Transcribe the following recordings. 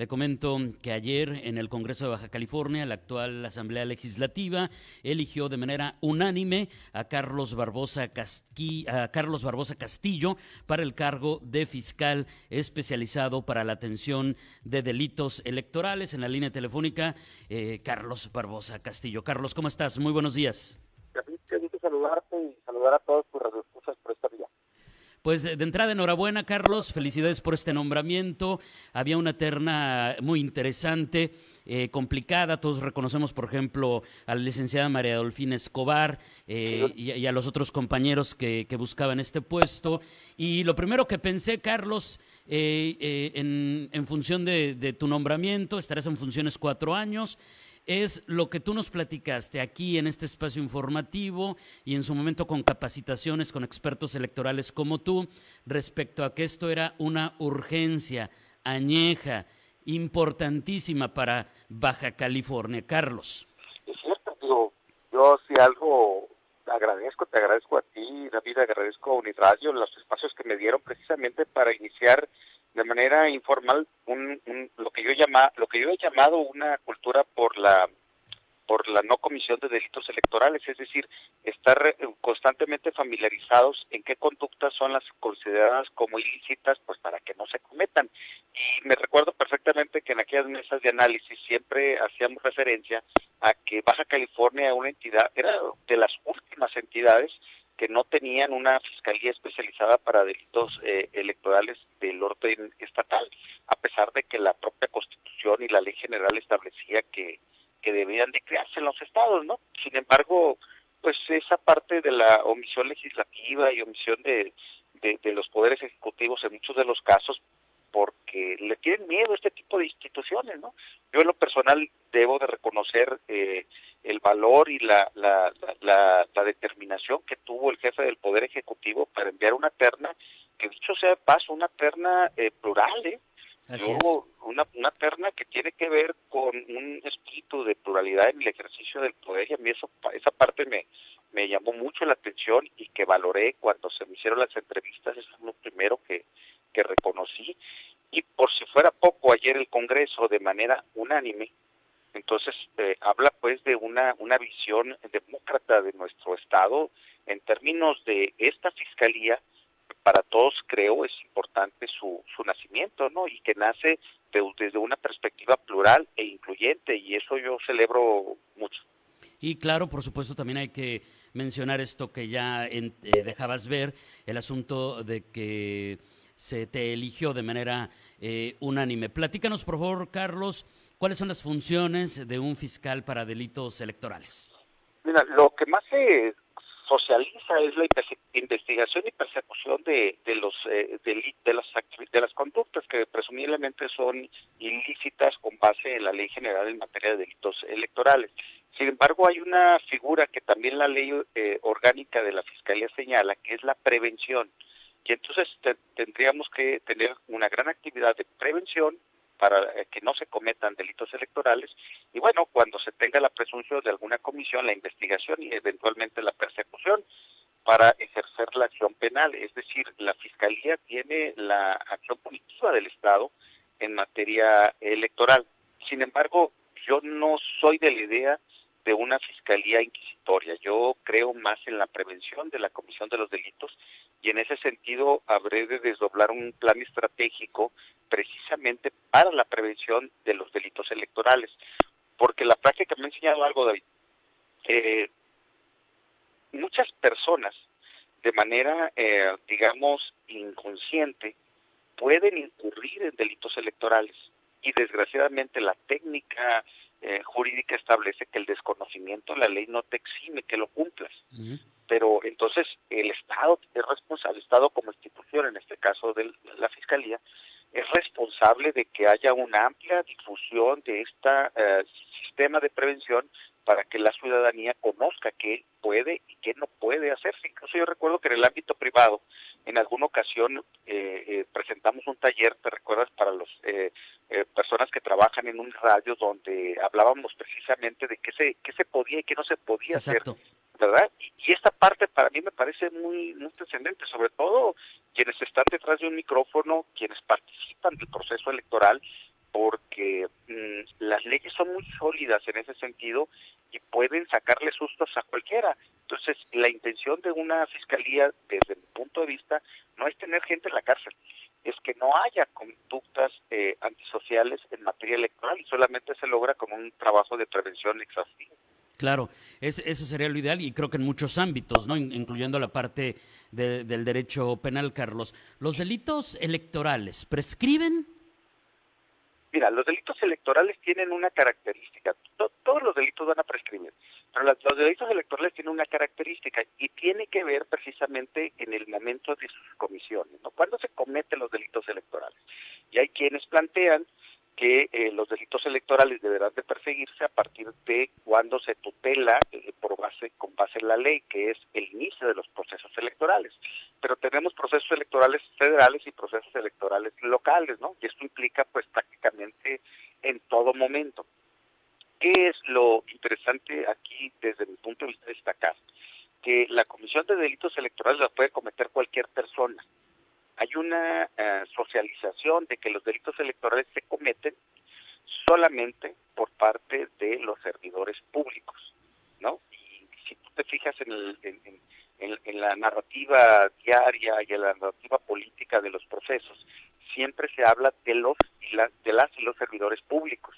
Le comento que ayer en el Congreso de Baja California, la actual Asamblea Legislativa eligió de manera unánime a Carlos Barbosa, a Carlos Barbosa Castillo para el cargo de fiscal especializado para la atención de delitos electorales. En la línea telefónica, eh, Carlos Barbosa Castillo. Carlos, ¿cómo estás? Muy buenos días. Saludarte y saludar a todos por esta vía. Pues de entrada, enhorabuena, Carlos. Felicidades por este nombramiento. Había una terna muy interesante. Eh, complicada. Todos reconocemos, por ejemplo, a la licenciada María Adolfina Escobar eh, y, a los otros compañeros que, buscaban este puesto. Y lo primero que pensé, Carlos, eh, en, función de, tu nombramiento, estarás en funciones cuatro años es lo que tú nos platicaste aquí en este espacio informativo y en su momento con capacitaciones con expertos electorales como tú respecto a que esto era una urgencia añeja, importantísima para Baja California. Carlos. Es cierto, digo, yo si algo agradezco, te agradezco a ti, David, agradezco a Unidradio los espacios que me dieron precisamente para iniciar de manera informal yo llama lo que yo he llamado una cultura por la por la no comisión de delitos electorales, es decir, estar constantemente familiarizados en qué conductas son las consideradas como ilícitas, pues para que no se cometan. Y me recuerdo perfectamente que en aquellas mesas de análisis siempre hacíamos referencia a que Baja California, una entidad, era de las últimas entidades que no tenían una fiscalía especializada para delitos eh, electorales del orden estatal, a pesar de que la propia Constitución y la Ley General establecía que, que debían de crearse en los estados, ¿no? Sin embargo, pues esa parte de la omisión legislativa y omisión de, de, los poderes ejecutivos en muchos de los casos, porque le tienen miedo a este tipo de instituciones, ¿no? Yo en lo personal debo de reconocer eh, el valor y la, la, la, determinación que tuvo el jefe del Poder Ejecutivo para enviar una terna, que dicho sea de paso, una terna eh, plural, ¿eh? una, una terna que tiene que ver con un espíritu de pluralidad en el ejercicio del poder y a mí eso, esa parte me, me llamó mucho la atención y que valoré cuando se me hicieron las entrevistas, eso es lo primero que, que reconocí. Y por si fuera poco, ayer el Congreso de manera unánime entonces, eh, habla pues de una, una visión demócrata de nuestro Estado en términos de esta fiscalía, para todos creo es importante su, su nacimiento, ¿no? Y que nace desde una perspectiva plural e incluyente, y eso yo celebro mucho. Y claro, por supuesto, también hay que mencionar esto que ya eh, dejabas ver, el asunto de que se te eligió de manera eh, unánime. Platícanos, por favor, Carlos, ¿Cuáles son las funciones de un fiscal para delitos electorales? Mira, lo que más se socializa es la investigación y persecución de, de los eh, de, las de las conductas que presumiblemente son ilícitas con base en la ley general en materia de delitos electorales. Sin embargo, hay una figura que también la ley eh, orgánica de la fiscalía señala, que es la prevención. Y entonces tendríamos que tener una gran actividad de prevención para eh, que no se cometan delitos electorales y bueno, cuando se tenga la presunción de alguna comisión, la investigación y eventualmente la persecución para ejercer la acción penal, es decir, la Fiscalía tiene la acción punitiva del Estado en materia electoral. Sin embargo, yo no soy de la idea de una fiscalía inquisitoria. Yo creo más en la prevención de la comisión de los delitos y en ese sentido habré de desdoblar un plan estratégico precisamente para la prevención de los delitos electorales. Porque la práctica me ha enseñado algo, David. Eh, muchas personas, de manera, eh, digamos, inconsciente, pueden incurrir en delitos electorales. Y desgraciadamente la técnica eh, jurídica establece que el desconocimiento de la ley no te exime que lo cumplas. Pero entonces el Estado es responsable, el Estado como institución, en este caso de la Fiscalía, es responsable de que haya una amplia difusión de este sistema de prevención para que la ciudadanía conozca qué puede y qué no puede hacerse. Incluso yo recuerdo que en el ámbito privado, en alguna ocasión eh, eh, presentamos un taller, te recuerdas, para las eh, personas que trabajan en un radio donde hablábamos precisamente de qué se, qué se podía y qué no se podía hacer. ¿verdad? Y, esta parte para mí me parece muy, muy trascendente, sobre todo quienes están detrás de un micrófono, quienes participan del proceso electoral, porque mm, las leyes son muy sólidas en ese sentido y pueden sacarle sustos a cualquiera. Entonces, la intención de una fiscalía, desde mi punto de vista, no es tener gente en la cárcel, es que no haya conductas eh, antisociales en materia electoral y solamente se logra con un trabajo de prevención exhaustivo. Claro, eso sería lo ideal y creo que en muchos ámbitos, ¿no? incluyendo la parte del derecho penal, Carlos. ¿Los delitos electorales prescriben? Mira, los delitos electorales tienen una característica. todos los delitos van a prescribir, pero los, delitos electorales tienen una característica y tiene que ver precisamente en el momento de sus comisiones, ¿no? ¿Cuándo se cometen los delitos electorales? Y hay quienes plantean que eh, los delitos electorales deberán de perseguirse a partir de cuando se tutela eh, por base con base en la ley, que es el inicio de los procesos electorales. Pero tenemos procesos electorales federales y procesos electorales locales, ¿no? Y esto implica pues prácticamente en todo momento. ¿Qué es lo interesante aquí desde mi punto de vista destacar? Que la Comisión de Delitos Electorales la puede cometer cualquier persona hay una eh, socialización de que los delitos electorales se cometen solamente por parte de los servidores públicos, ¿no? Y si tú te fijas en, en, la narrativa diaria y en la narrativa política de los procesos, siempre se habla de los de las y los servidores públicos.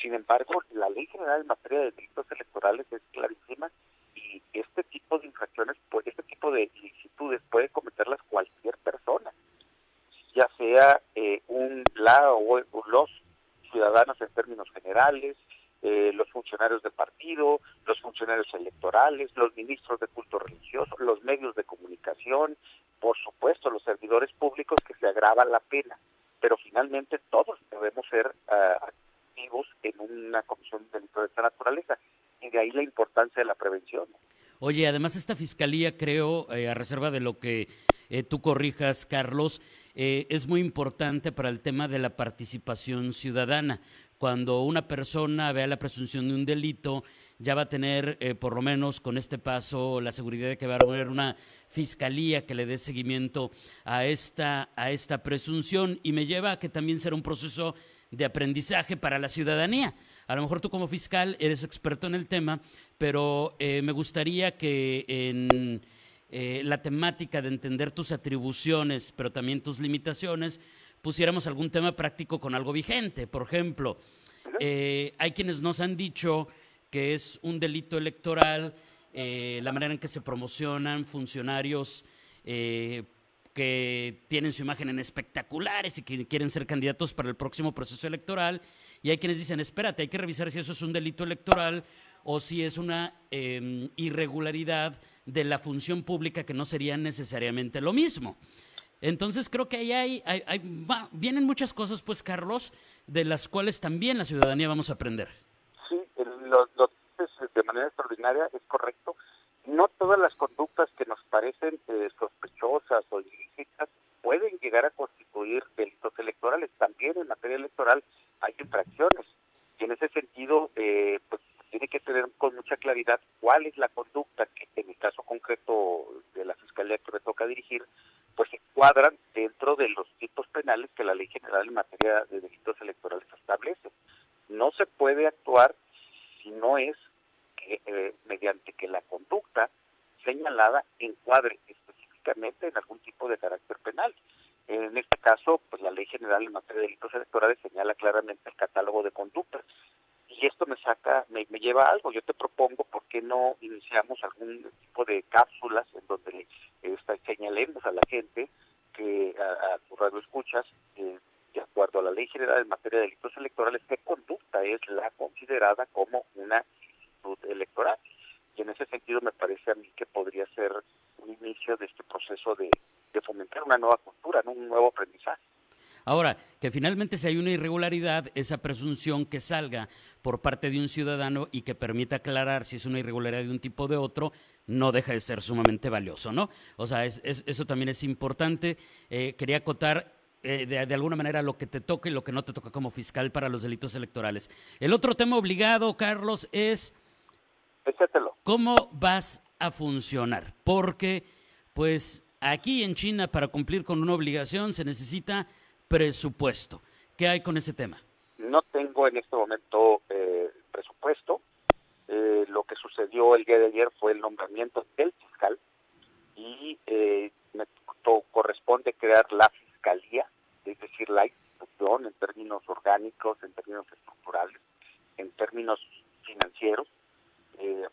Sin embargo, la Ley General en de delitos electorales es clarísima y este tipo de infracciones, pues, este tipo de ilicitudes puede cometerlas cualquier persona, ya sea eh, un la o, los ciudadanos en términos generales, eh, los funcionarios del partido, los funcionarios electorales, los ministros de culto religioso, los medios de comunicación, por supuesto los servidores públicos que se agrava la pena, pero finalmente todos debemos ser uh, en una comisión de delito de esta naturaleza y de ahí la importancia de la prevención. Oye, además esta fiscalía, creo, eh, a reserva de lo que eh, tú corrijas, Carlos, eh, es muy importante para el tema de la participación ciudadana. Cuando una persona vea la presunción de un delito, ya va a tener, por lo menos con este paso, la seguridad de que va a haber una fiscalía que le dé seguimiento a esta, a esta presunción y me lleva a que también será un proceso de aprendizaje para la ciudadanía. A lo mejor tú como fiscal eres experto en el tema, pero eh, me gustaría que en eh, la temática de entender tus atribuciones, pero también tus limitaciones, pusiéramos algún tema práctico con algo vigente. Por ejemplo, eh, hay quienes nos han dicho que es un delito electoral la manera en que se promocionan funcionarios que tienen su imagen en espectaculares y que quieren ser candidatos para el próximo proceso electoral. Y hay quienes dicen, espérate, hay que revisar si eso es un delito electoral o si es una em, irregularidad de la función pública que no sería necesariamente lo mismo. Entonces creo que ahí hay, hay, vienen muchas cosas, pues Carlos, de las cuales también la ciudadanía vamos a aprender. Sí, lo, lo de manera extraordinaria, es correcto no todas las conductas que nos parecen eh, sospechosas o ilícitas pueden llegar a constituir delitos electorales. También en materia electoral hay infracciones. Y en ese sentido, eh, pues tiene que tener con mucha claridad cuál es la conducta que en el caso concreto de la Fiscalía que me toca dirigir, pues se cuadran dentro de los tipos penales que la Ley General en materia de delitos electorales establece. No se puede actuar si no es eh, mediante que la conducta señalada encuadre específicamente en algún tipo de carácter penal. En este caso, pues la Ley General en materia de delitos electorales señala claramente el catálogo de conductas. Y esto me saca, me, lleva a algo. Yo te propongo, ¿por qué no iniciamos algún tipo de cápsulas en donde eh, señalemos a la gente que a, tu radio escuchas, eh, de acuerdo a la Ley General en materia de delitos electorales, qué conducta es la considerada como una electoral. Y en ese sentido me parece a mí que podría ser un inicio de este proceso de, fomentar una nueva cultura, un nuevo aprendizaje. Ahora, que finalmente si hay una irregularidad, esa presunción que salga por parte de un ciudadano y que permita aclarar si es una irregularidad de un tipo o de otro, no deja de ser sumamente valioso, ¿no? O sea, eso también es importante. Eh, quería acotar eh, de, alguna manera lo que te toca y lo que no te toca como fiscal para los delitos electorales. El otro tema obligado, Carlos, es cómo vas a funcionar. Porque, pues, aquí en China, para cumplir con una obligación, se necesita presupuesto. ¿Qué hay con ese tema? No tengo en este momento eh, presupuesto. Eh, lo que sucedió el día de ayer fue el nombramiento del fiscal y me corresponde crear la fiscalía es decir, la institución en términos orgánicos, en términos estructurales, en términos financieros. Eh,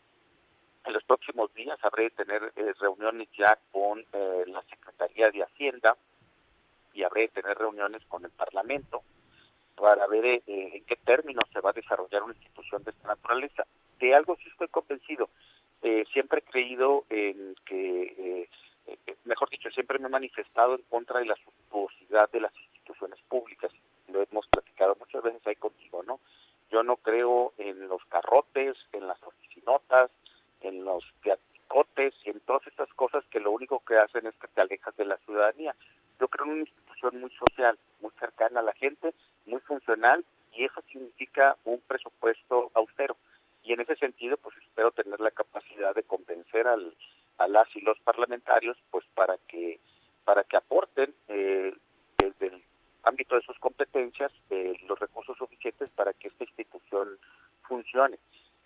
en los próximos días habré de tener eh, reuniones ya con eh, la Secretaría de Hacienda y habré de tener reuniones con el Parlamento para ver en qué términos se va a desarrollar una institución de esta naturaleza. De algo sí estoy convencido. siempre he creído en que mejor dicho, siempre me he manifestado en contra de la suntuosidad de las instituciones públicas. Lo hemos platicado muchas veces ahí contigo, ¿no? Yo no creo en los carrotes, en las oficinotas, en los teaticotes y en todas estas cosas que lo único que hacen es que te alejas de la ciudadanía. Yo creo en una institución muy social, muy cercana a la gente, muy funcional y eso significa un presupuesto austero. Y en ese sentido, pues espero tener la capacidad de convencer al, a las y los parlamentarios pues para que para que aporten eh, desde el ámbito de sus competencias eh, los recursos suficientes para que esta institución funcione.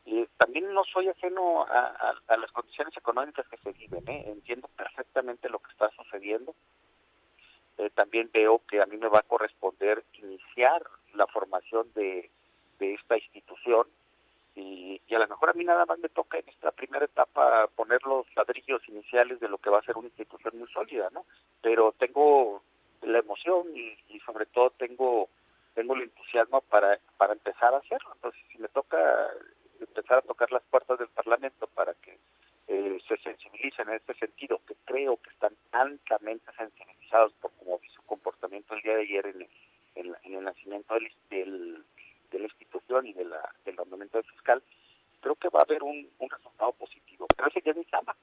y también no soy ajeno a, las condiciones económicas que se viven, ¿eh? entiendo perfectamente lo que está sucediendo. también veo que a mí me va a corresponder iniciar la formación de, de esta institución y, a lo mejor a mí nada más me toca en esta primera etapa poner los ladrillos iniciales de lo que va a ser una institución muy sólida, ¿no? Pero tengo la emoción y, sobre todo tengo tengo el entusiasmo para para empezar a hacerlo. Entonces, si me toca empezar a tocar las puertas del Parlamento para que eh, se sensibilicen en este sentido, que creo que están altamente sensibilizados por cómo vi su comportamiento el día de ayer en el, en, el nacimiento del, del de la institución y de la, del ordenamiento fiscal, creo que va a haber un, resultado positivo. Pero ese ya es mi chamba,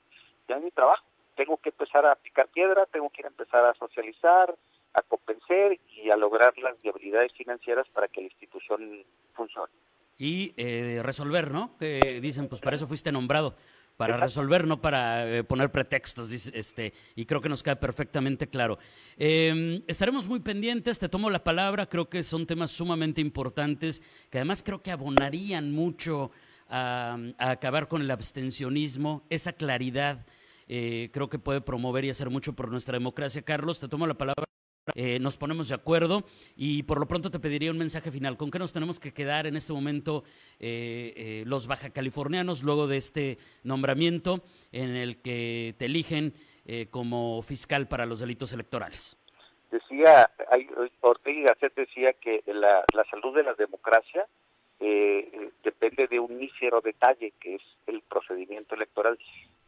ya es mi trabajo. Tengo que empezar a picar piedra, tengo que ir a empezar a socializar, a convencer y a lograr las viabilidades financieras para que la institución funcione. Y eh, resolver, ¿no? Que dicen, pues para eso fuiste nombrado para resolver, no para eh, poner pretextos, este, y creo que nos queda perfectamente claro. Em, estaremos muy pendientes, te tomo la palabra, creo que son temas sumamente importantes, que además creo que abonarían mucho a, acabar con el abstencionismo, esa claridad. Eh, creo que puede promover y hacer mucho por nuestra democracia. Carlos, te tomo la palabra. Eh, nos ponemos de acuerdo y por lo pronto te pediría un mensaje final. ¿Con qué nos tenemos que quedar en este momento eh, eh, los baja californianos luego de este nombramiento en el que te eligen como fiscal para los delitos electorales? Decía, Ortega Gasset decía que la, la salud de la democracia depende de un mísero detalle que es el procedimiento electoral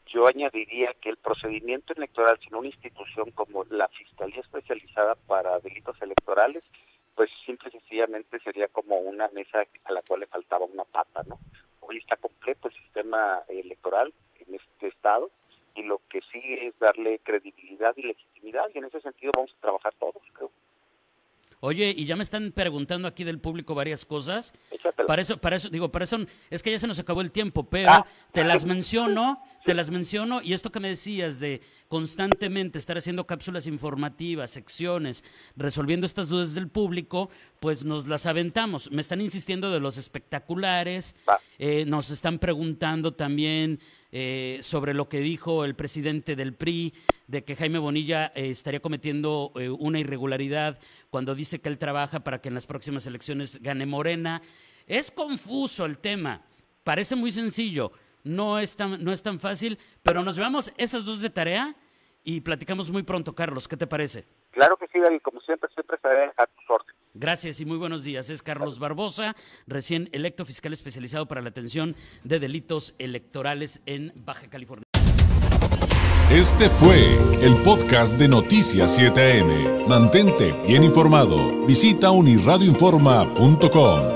yo añadiría que el procedimiento electoral sin una institución como la Fiscalía Especializada para Delitos Electorales, pues simple y sencillamente sería como una mesa a la cual le faltaba una pata, ¿no? Hoy está completo el sistema electoral en este estado y lo que sí es darle credibilidad y legitimidad y en ese sentido vamos a trabajar todos, creo. Oye, y ya me están preguntando aquí del público varias cosas. Para eso, para eso, digo, para eso, es que ya se nos acabó el tiempo, pero ah. te las menciono, te las menciono, y esto que me decías de constantemente estar haciendo cápsulas informativas, secciones, resolviendo estas dudas del público, pues nos las aventamos. Me están insistiendo de los espectaculares, eh, nos están preguntando también eh, sobre lo que dijo el presidente del PRI, de que Jaime Bonilla eh, estaría cometiendo una irregularidad cuando dice que él trabaja para que en las próximas elecciones gane Morena. Es confuso el tema, parece muy sencillo, no es tan, no es tan fácil, pero nos llevamos esas dos de tarea y platicamos muy pronto, Carlos, ¿qué te parece? Claro que sí, David, como siempre, siempre estaré a tus órdenes. Gracias y muy buenos días. Es Carlos Barbosa, recién electo fiscal especializado para la atención de delitos electorales en Baja California. Este fue el podcast de Noticias 7am. Mantente bien informado. Visita unirradioinforma.com.